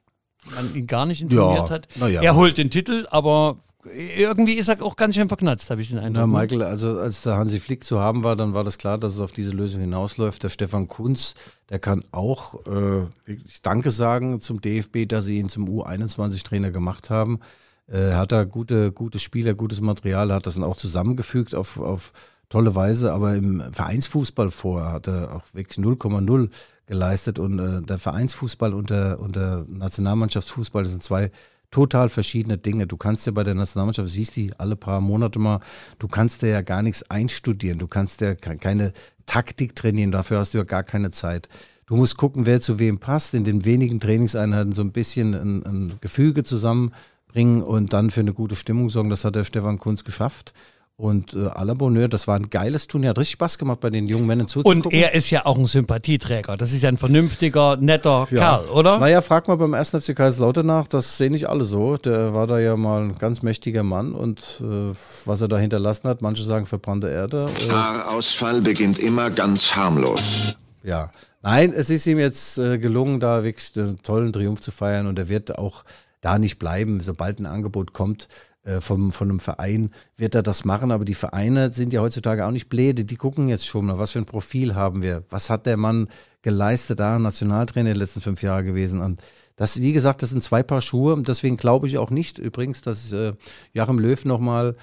man ihn gar nicht informiert Ja, hat. ja. Er holt den Titel, aber irgendwie ist er auch ganz schön verknatzt, habe ich den Eindruck. Na, ne? Michael, also als der Hansi Flick zu haben war, dann war das klar, dass es auf diese Lösung hinausläuft. Der Stefan Kunz, der kann auch äh, wirklich Danke sagen zum DFB, dass sie ihn zum U21-Trainer gemacht haben. Äh, hat da gute, gute Spieler, gutes Material, hat das dann auch zusammengefügt auf, auf tolle Weise, aber im Vereinsfußball vorher hat er auch wirklich 0,0 geleistet und äh, der Vereinsfußball und der, und der Nationalmannschaftsfußball, das sind zwei total verschiedene Dinge. Du kannst ja bei der Nationalmannschaft, siehst die alle paar Monate mal, du kannst ja gar nichts einstudieren, du kannst ja ke- keine Taktik trainieren, dafür hast du ja gar keine Zeit. Du musst gucken, wer zu wem passt, in den wenigen Trainingseinheiten so ein bisschen ein, ein Gefüge zusammenbringen und dann für eine gute Stimmung sorgen. Das hat der Stefan Kunz geschafft. Und äh, à la Bonheur, das war ein geiles Turnier, hat richtig Spaß gemacht, bei den jungen Männern zuzugucken. Und er ist ja auch ein Sympathieträger. Das ist ja ein vernünftiger, netter Kerl, oder? Naja, frag mal beim 1. FC Kaiserslautern nach, das sehen nicht alle so. Der war da ja mal ein ganz mächtiger Mann und äh, was er da hinterlassen hat, manche sagen verbrannte Erde. Äh, Haarausfall beginnt immer ganz harmlos. ja. Nein, es ist ihm jetzt äh, gelungen, da wirklich einen tollen Triumph zu feiern und er wird auch da nicht bleiben. Sobald ein Angebot kommt äh, vom, von einem Verein, wird er das machen. Aber die Vereine sind ja heutzutage auch nicht bläde. Die gucken jetzt schon mal, was für ein Profil haben wir. Was hat der Mann geleistet, da Nationaltrainer die letzten fünf Jahre gewesen. Und das, wie gesagt, das sind zwei Paar Schuhe. Und deswegen glaube ich auch nicht übrigens, dass äh, Joachim Löw nochmal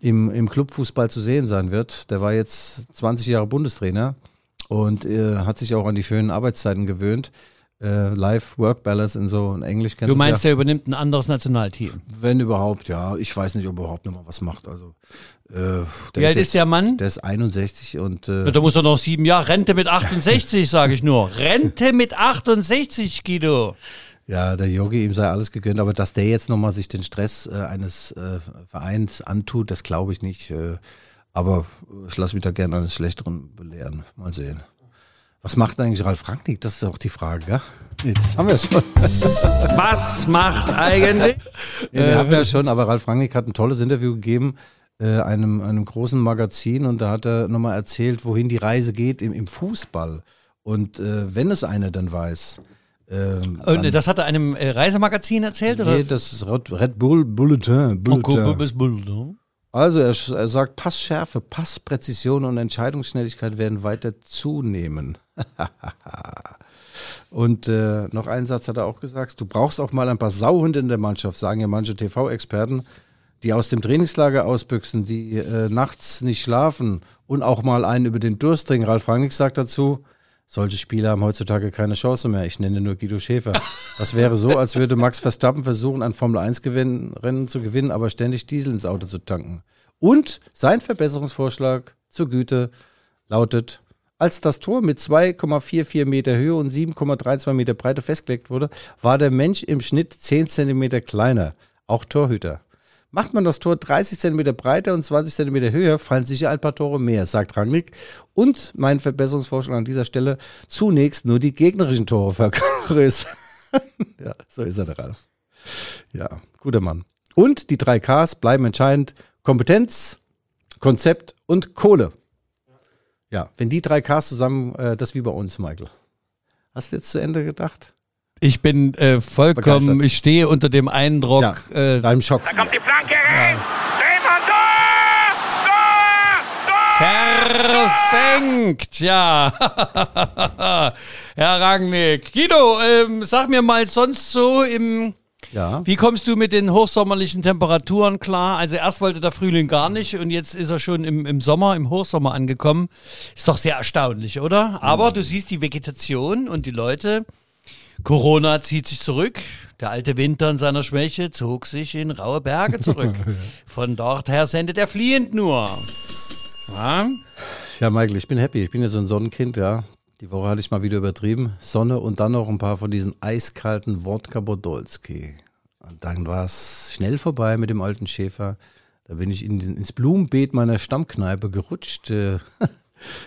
im, im Clubfußball zu sehen sein wird. Der war jetzt 20 Jahre Bundestrainer und äh, hat sich auch an die schönen Arbeitszeiten gewöhnt. Äh, Life-Work-Balance in so in Englisch kennst Du meinst, ja. er übernimmt ein anderes Nationalteam. Wenn überhaupt, ja. Ich weiß nicht, ob er überhaupt noch mal was macht. Also, äh, der Wie alt ist jetzt- der Mann? Der ist 61 und Ja, äh, Da muss er noch sieben Jahre. Rente mit [LAUGHS] 68, sage ich nur. Rente mit 68, Guido. ja, der Yogi, ihm sei alles gegönnt. Aber dass der jetzt noch mal sich den Stress äh, eines äh, Vereins antut, das glaube ich nicht. Äh, aber ich lasse mich da gerne eines Schlechteren belehren. Mal sehen. Was macht eigentlich Ralf Rangnick? Das ist auch die Frage, ja? Nee, das haben wir schon. [LAUGHS] Was macht eigentlich? Ja, den haben wir ja schon, aber Ralf Rangnick hat ein tolles Interview gegeben, äh, einem, einem großen Magazin und da hat er nochmal erzählt, wohin die Reise geht im, im Fußball. Und äh, wenn es einer dann weiß, ähm, Und dann, das hat er einem äh, Reisemagazin erzählt? Oder? nee, das ist Red Bull Bulletin. Bulletin. Also er, er sagt, Passschärfe, Passpräzision und Entscheidungsschnelligkeit werden weiter zunehmen. [LAUGHS] und äh, noch einen Satz hat er auch gesagt, du brauchst auch mal ein paar Sauhunde in der Mannschaft, sagen ja manche TV-Experten, die aus dem Trainingslager ausbüchsen, die äh, nachts nicht schlafen und auch mal einen über den Durst trinken. Ralf Rangnick sagt dazu, solche Spieler haben heutzutage keine Chance mehr. Ich nenne nur Guido Schäfer. Das wäre so, als würde Max Verstappen versuchen, ein Formel-1-Rennen zu gewinnen, aber ständig Diesel ins Auto zu tanken. Und sein Verbesserungsvorschlag, zur Güte lautet, als das Tor mit 2,44 Meter Höhe und 7,32 Meter Breite festgelegt wurde, war der Mensch im Schnitt 10 Zentimeter kleiner, auch Torhüter. Macht man das Tor 30 Zentimeter breiter und 20 Zentimeter höher, fallen sicher ein paar Tore mehr, sagt Rangnick. Und mein Verbesserungsvorschlag an dieser Stelle, zunächst nur die gegnerischen Tore vergrößern. [LAUGHS] ja, so ist er der. Ja, guter Mann. Und die drei Ks bleiben entscheidend. Kompetenz, Konzept und Kohle. Ja, wenn die drei Ks zusammen, äh, das wie bei uns, Michael. Hast du jetzt zu Ende gedacht? Ich bin äh, vollkommen, Begeistert. ich stehe unter dem Eindruck. Ja, Äh, deinem Schock. Da kommt die Flanke rein. Versenkt, ja. [LAUGHS] Herr Rangnick. Guido, ähm, sag mir mal sonst so im. Ja. Wie kommst du mit den hochsommerlichen Temperaturen klar? Also erst wollte der Frühling gar nicht und jetzt ist er schon im, im Sommer, im Hochsommer angekommen. Ist doch sehr erstaunlich, oder? Aber du siehst die Vegetation und die Leute. Corona zieht sich zurück. Der alte Winter in seiner Schwäche zog sich in raue Berge zurück. [LAUGHS] Von dort her sendet er fliehend nur. Ja? Ja, Michael, ich bin happy. Ich bin ja so ein Sonnenkind, ja. Die Woche hatte ich mal wieder übertrieben. Sonne und dann noch ein paar von diesen eiskalten Wodka Podolski. Und dann war es schnell vorbei mit dem alten Schäfer. Da bin ich in den, ins Blumenbeet meiner Stammkneipe gerutscht. [LAUGHS]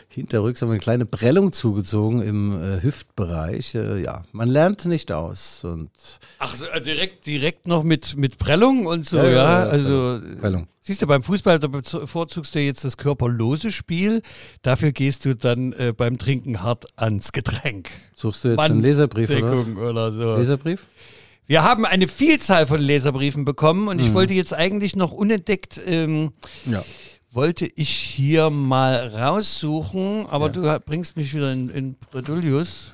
Hinterrücks haben wir eine kleine Prellung zugezogen im äh, Hüftbereich. Äh, ja, man lernt nicht aus. Und Ach, so, also direkt, direkt noch mit, mit Prellung und so, Ja, ja. ja, ja, also, Prellung. siehst du, beim Fußball da bevorzugst du jetzt das körperlose Spiel. Dafür gehst du dann äh, beim Trinken hart ans Getränk. suchst du jetzt einen Leserbrief oder was? Oder so. Leserbrief? Wir haben eine Vielzahl von Leserbriefen bekommen und Mhm. ich wollte jetzt eigentlich noch unentdeckt, ähm, Ja. Wollte ich hier mal raussuchen, aber du ha- bringst mich wieder in, in Bredouillius.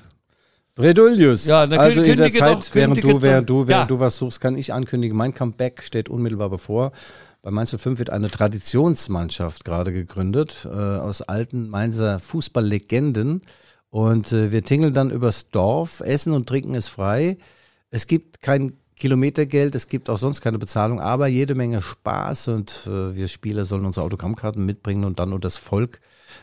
Bredouillius. Ja, also in der Zeit, doch- während du, während du, während Ja. du was suchst, kann ich ankündigen, mein Comeback steht unmittelbar bevor. Bei Mainz 05 wird eine Traditionsmannschaft gerade gegründet äh, aus alten Mainzer Fußballlegenden. Und äh, wir tingeln dann übers Dorf, essen und trinken ist frei. Es gibt kein Kilometergeld, es gibt auch sonst keine Bezahlung, aber jede Menge Spaß und äh, wir Spieler sollen unsere Autogrammkarten mitbringen und dann unter das Volk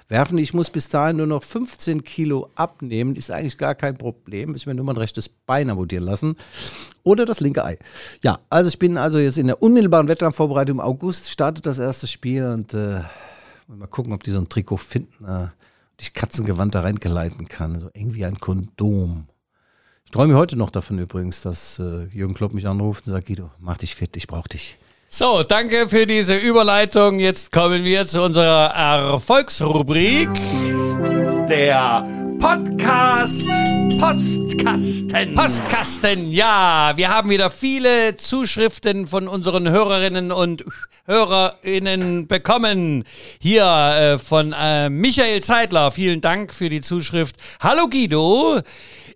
werfen. Ich muss bis dahin nur noch 15 Kilo abnehmen, ist eigentlich gar kein Problem. Muss ich mir nur mein rechtes Bein amputieren lassen. Oder das linke Ei. Ja, also ich bin also jetzt in der unmittelbaren Wettkampfvorbereitung. Im August startet das erste Spiel und äh, mal gucken, ob die so ein Trikot finden, äh, und ich Katzengewand da reingeleiten kann. So irgendwie ein Kondom. Träume heute noch davon übrigens, dass äh, Jürgen Klopp mich anruft und sagt, Guido, mach dich fit, ich brauch dich. So, danke für diese Überleitung. Jetzt kommen wir zu unserer Erfolgsrubrik. Der Podcast Postkasten. Postkasten, ja. Wir haben wieder viele Zuschriften von unseren Hörerinnen und Hörerinnen bekommen. Hier äh, von äh, Michael Zeitler. Vielen Dank für die Zuschrift. Hallo Guido.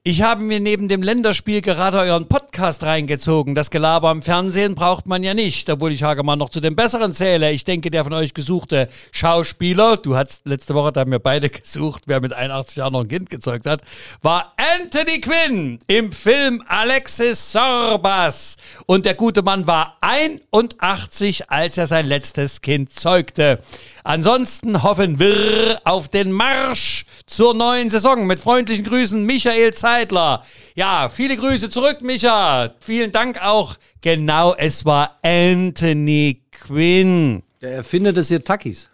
Ich habe mir neben dem Länderspiel gerade euren Podcast reingezogen. Das Gelaber im Fernsehen braucht man ja nicht, obwohl ich Hagemann noch zu den Besseren zähle. Ich denke, der von euch gesuchte Schauspieler, du hast letzte Woche, da haben wir beide [LAUGHS] gesucht, wer mit 81 Jahren noch ein Kind gezeugt hat, war Anthony Quinn im Film Alexis Sorbas. Und der gute Mann war 81, als er sein letztes Kind zeugte. Ansonsten hoffen wir auf den Marsch zur neuen Saison. Mit freundlichen Grüßen, Michael Zeitler. Ja, viele Grüße zurück, Micha. Vielen Dank auch. Genau, es war Anthony Quinn. Der Erfinder des Takis.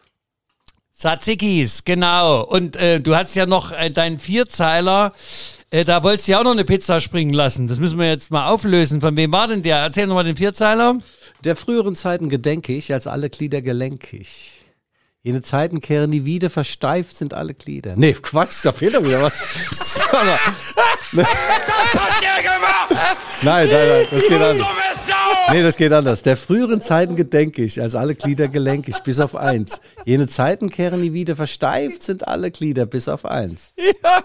Tzatzikis, genau. Und äh, du hast ja noch äh, deinen Vierzeiler. Äh, da wolltest du ja auch noch eine Pizza springen lassen. Das müssen wir jetzt mal auflösen. Von wem war denn der? Erzähl noch mal den Vierzeiler. Der früheren Zeiten gedenke ich, als alle Glieder gelenkig. Jene Zeiten kehren nie wieder, versteift sind alle Glieder. Nee, Quatsch, da fehlt doch wieder was. [LAUGHS] Das hat der gemacht! nein, nein, nein, das geht anders. Nee, das geht anders. Der früheren Zeiten gedenke ich, als alle Glieder gelenkig, bis auf eins. Jene Zeiten kehren nie wieder, versteift sind alle Glieder, bis auf eins.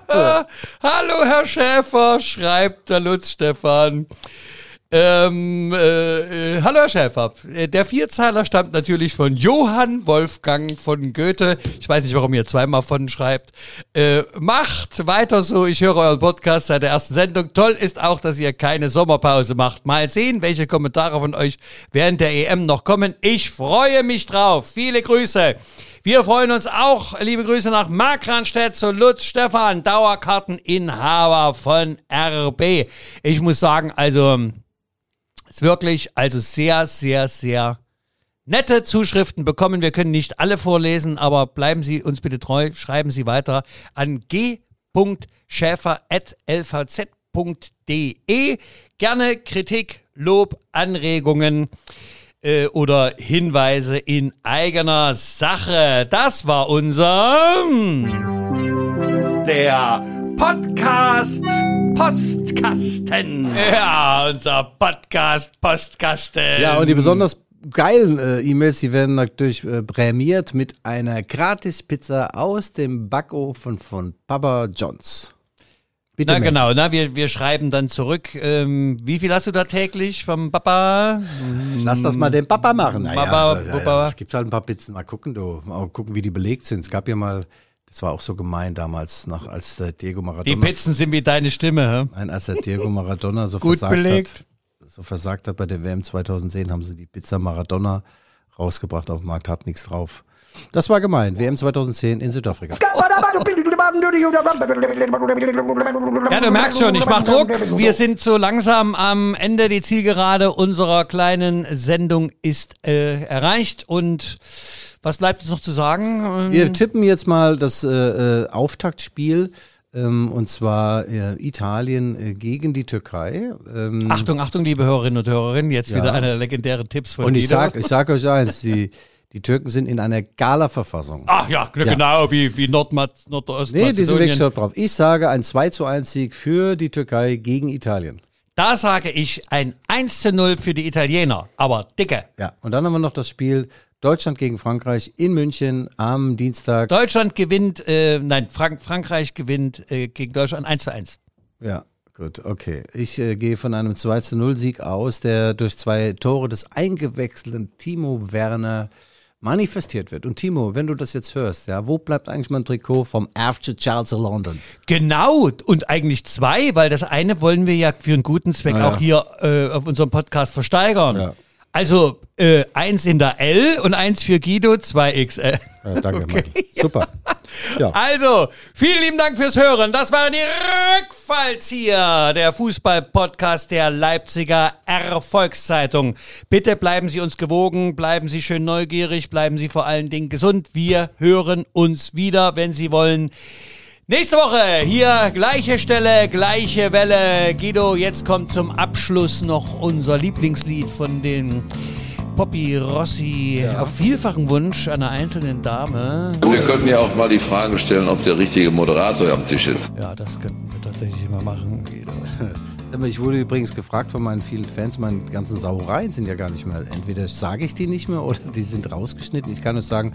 Hallo, Herr Schäfer, schreibt der Lutz Stefan. Ähm, äh, äh, hallo Herr Schäfer. Äh, Der Vierzeiler stammt natürlich von Johann Wolfgang von Goethe. Ich weiß nicht, warum ihr zweimal von schreibt. Äh, macht weiter so. Ich höre euren Podcast seit der ersten Sendung. Toll ist auch, dass ihr keine Sommerpause macht. Mal sehen, welche Kommentare von euch während der EM noch kommen. Ich freue mich drauf. Viele Grüße. Wir freuen uns auch. Liebe Grüße nach Markranstädt zu Lutz Stefan, Dauerkarteninhaber von RB. Ich muss sagen, also ist wirklich also sehr, sehr, sehr nette Zuschriften bekommen. Wir können nicht alle vorlesen, aber bleiben Sie uns bitte treu. Schreiben Sie weiter an g.schäfer.lvz.de. Gerne Kritik, Lob, Anregungen äh, oder Hinweise in eigener Sache. Das war unser der Podcast Postkasten. Ja, unser Podcast Postkasten. Ja, und die besonders geilen äh, E-Mails, die werden natürlich äh, prämiert mit einer Gratis-Pizza aus dem Backofen von Papa Johns. Bitte Na melden. genau, na, wir, wir schreiben dann zurück. Ähm, wie viel hast du da täglich vom Papa? Lass das mal den Papa machen. Naja, Papa, also, ja, Papa. ja, es gibt halt ein paar Pizzen. Mal gucken, du. Mal gucken, wie die belegt sind. Es gab ja mal, das war auch so gemein damals, nach, als der Diego Die Maradona. Pizzen sind wie deine Stimme. hä? Nein, als der Diego Maradona so Gut versagt belegt. hat, so versagt hat bei der WM 2010, haben sie die Pizza Maradona rausgebracht auf dem Markt, hat nichts drauf. Das war gemein. WM 2010 in Südafrika. Ja, du merkst schon, ich mach Druck. Wir sind so langsam am Ende. Die Zielgerade unserer kleinen Sendung ist äh, erreicht. Und was bleibt uns noch zu sagen? Wir tippen jetzt mal das äh, äh, Auftaktspiel. Ähm, und zwar äh, Italien äh, gegen die Türkei. Ähm, Achtung, Achtung, liebe Hörerinnen und Hörerinnen. Jetzt Ja. wieder eine legendäre Tipps von und ich Guido. sag, ich sag euch eins, die, die Türken sind in einer Gala-Verfassung. Ach ja, genau, wie, wie Nordma Nordostmazedonien. Nee, die sind wirklich drauf. Ich sage ein 2 zu 1 Sieg für die Türkei gegen Italien. Da sage ich ein 1 zu 0 für die Italiener. Aber dicke. Ja, und dann haben wir noch das Spiel Deutschland gegen Frankreich in München am Dienstag. Deutschland gewinnt, äh, nein, Frank Frankreich gewinnt äh, gegen Deutschland 1 zu 1. Ja, gut, okay. Ich äh, gehe von einem 2 zu 0 Sieg aus, der durch zwei Tore des eingewechselten Timo Werner manifestiert wird. Und Timo, wenn du das jetzt hörst, ja, wo bleibt eigentlich mein Trikot vom FC Chelsea London? Genau, und eigentlich zwei, weil das eine wollen wir ja für einen guten Zweck Ah, ja. auch hier äh, auf unserem Podcast versteigern. Ja. Also äh, eins in der L und eins für Guido, 2XL. Ja, danke, [LAUGHS] Michael. Super. Ja. Also, vielen lieben Dank fürs Hören. Das waren die Rückfallzieher, der Fußball-Podcast der Leipziger Erfolgszeitung. Bitte bleiben Sie uns gewogen, bleiben Sie schön neugierig, bleiben Sie vor allen Dingen gesund. Wir hören uns wieder, wenn Sie wollen. Nächste Woche hier gleiche Stelle, gleiche Welle. Guido, jetzt kommt zum Abschluss noch unser Lieblingslied von den Poppy Rossi auf vielfachen Wunsch einer einzelnen Dame. Wir könnten ja auch mal die Frage stellen, ob der richtige Moderator am Tisch ist. Ja, das könnten wir tatsächlich mal machen, Guido. Aber Ich wurde übrigens gefragt von meinen vielen Fans, meine ganzen Sauereien sind ja gar nicht mehr. Entweder sage ich die nicht mehr oder die sind rausgeschnitten. Ich kann nur sagen,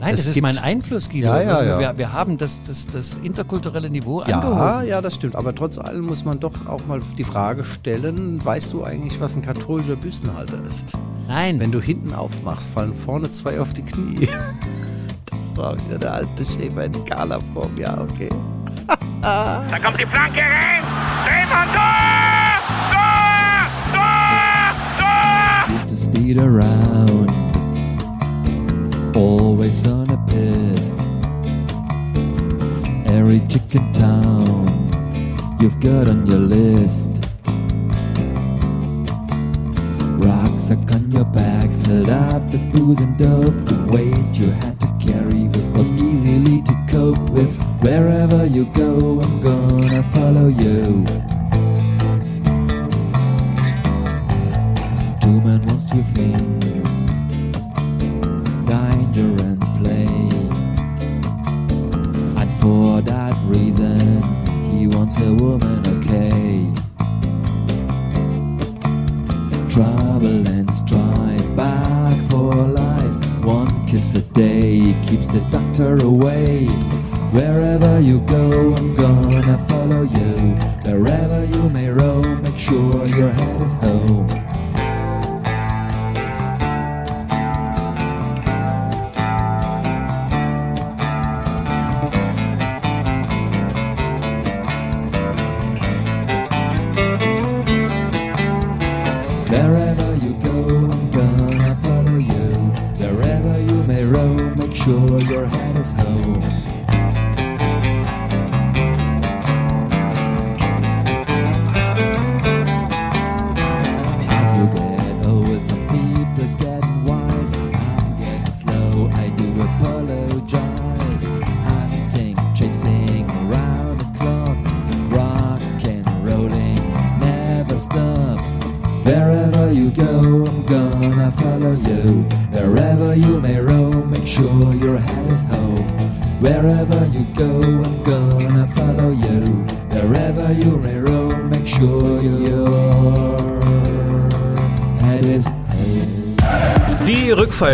Nein, Es das ist mein Einfluss, Guido. Ja, ja, also ja. Wir, wir haben das, das, das interkulturelle Niveau ja, angehoben. ja, das stimmt. Aber trotz allem muss man doch auch mal die Frage stellen, weißt du eigentlich, was ein katholischer Büstenhalter ist? Nein, Wenn du hinten aufmachst, fallen vorne zwei auf die Knie. [LAUGHS] Das war wieder der alte Schäfer in Gala-Form. Ja, okay. Da kommt die Flanke rein. Drehmann, Tor! Tor! Tor! Tor! used to speed around, always on a piss. Every chicken town you've got on your list. Rucksack on your back, filled up with booze and dope. The weight you had to carry was, was easily to cope with. Wherever you go, I'm gonna follow you. Two men wants two things danger and play. And for that reason, he wants a woman, okay. Trouble and strife, back for life. One kiss a day keeps the doctor away. Wherever you go, I'm gonna follow you. Wherever you may roam, make sure your head is home.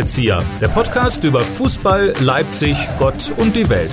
Fallrückzieher, der Podcast über Fußball, Leipzig, Gott und die Welt.